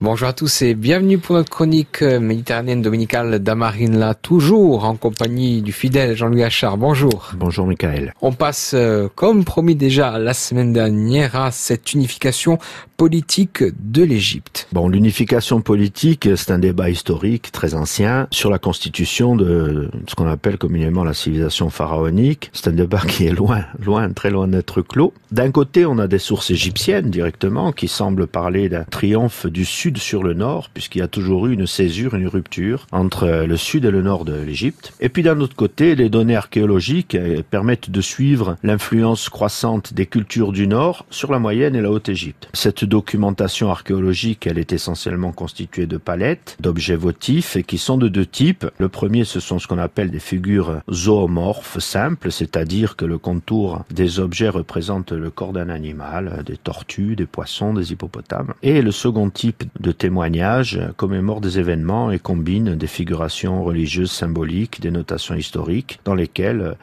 Bonjour à tous et bienvenue pour notre chronique euh, méditerranéenne dominicale d'Amarine là, toujours en compagnie du fidèle Jean-Louis Achard. Bonjour. Bonjour Michael. On passe, euh, comme promis déjà la semaine dernière, à cette unification politique de l'Égypte. Bon, l'unification politique, c'est un débat historique très ancien sur la constitution de ce qu'on appelle communément la civilisation pharaonique. C'est un débat qui est loin, loin, très loin d'être clos. D'un côté, on a des sources égyptiennes directement qui semblent parler d'un triomphe du sud sur le nord, puisqu'il y a toujours eu une césure, une rupture entre le sud et le nord de l'Égypte. Et puis d'un autre côté, les données archéologiques permettent de suivre l'influence croissante des cultures du nord sur la moyenne et la haute Égypte. Cette documentation archéologique, elle est essentiellement constituée de palettes, d'objets votifs, et qui sont de deux types. Le premier, ce sont ce qu'on appelle des figures zoomorphes simples, c'est-à-dire que le contour des objets représente le corps d'un animal, des tortues, des poissons, des hippopotames. Et le second type de témoignages commémore des événements et combine des figurations religieuses symboliques, des notations historiques, dans lesquelles,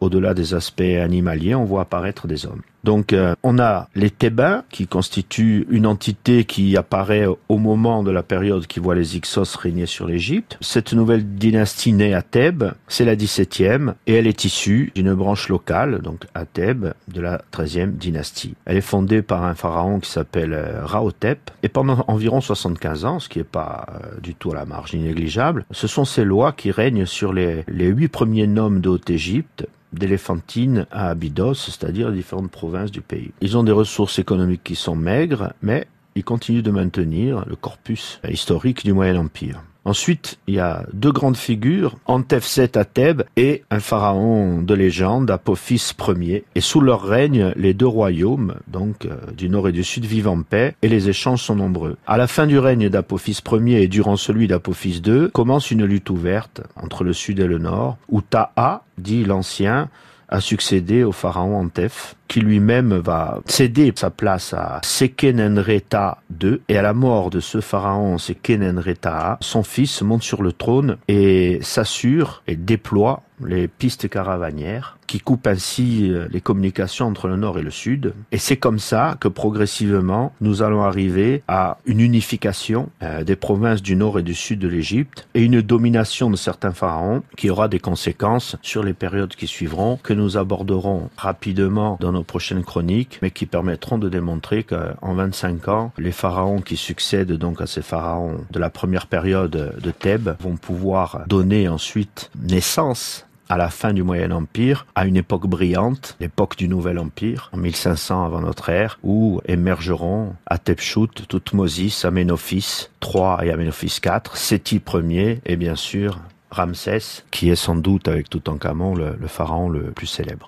au-delà des aspects animaliers, on voit apparaître des hommes. Donc euh, on a les Thébains qui constituent une entité qui apparaît au moment de la période qui voit les Ixos régner sur l'Égypte. Cette nouvelle dynastie née à Thèbes, c'est la 17e et elle est issue d'une branche locale, donc à Thèbes, de la 13e dynastie. Elle est fondée par un pharaon qui s'appelle euh, Raotep et pendant environ 75 ans, ce qui n'est pas euh, du tout à la marge négligeable, ce sont ces lois qui règnent sur les, les huit premiers noms de Haute-Égypte d'Éléphantine à Abydos, c'est-à-dire différentes provinces du pays. Ils ont des ressources économiques qui sont maigres, mais ils continuent de maintenir le corpus historique du Moyen Empire. Ensuite, il y a deux grandes figures, Antef VII à Thèbes et un pharaon de légende, Apophis Ier. Et sous leur règne, les deux royaumes, donc euh, du nord et du sud, vivent en paix et les échanges sont nombreux. À la fin du règne d'Apophis Ier et durant celui d'Apophis II, commence une lutte ouverte entre le sud et le nord, où Ta'a, dit l'ancien, a succédé au pharaon Antef, qui lui-même va céder sa place à Sekenenreta II, et à la mort de ce pharaon Sekenenreta, son fils monte sur le trône et s'assure et déploie les pistes caravanières qui coupent ainsi euh, les communications entre le nord et le sud. Et c'est comme ça que progressivement, nous allons arriver à une unification euh, des provinces du nord et du sud de l'Égypte et une domination de certains pharaons qui aura des conséquences sur les périodes qui suivront, que nous aborderons rapidement dans nos prochaines chroniques, mais qui permettront de démontrer qu'en 25 ans, les pharaons qui succèdent donc à ces pharaons de la première période de Thèbes vont pouvoir donner ensuite naissance à la fin du Moyen Empire, à une époque brillante, l'époque du Nouvel Empire, en 1500 avant notre ère, où émergeront Hatshepsut, Toutmosis, Amenophis III et Amenophis IV, Séti Ier et bien sûr Ramsès, qui est sans doute avec Toutankhamon le, le pharaon le plus célèbre.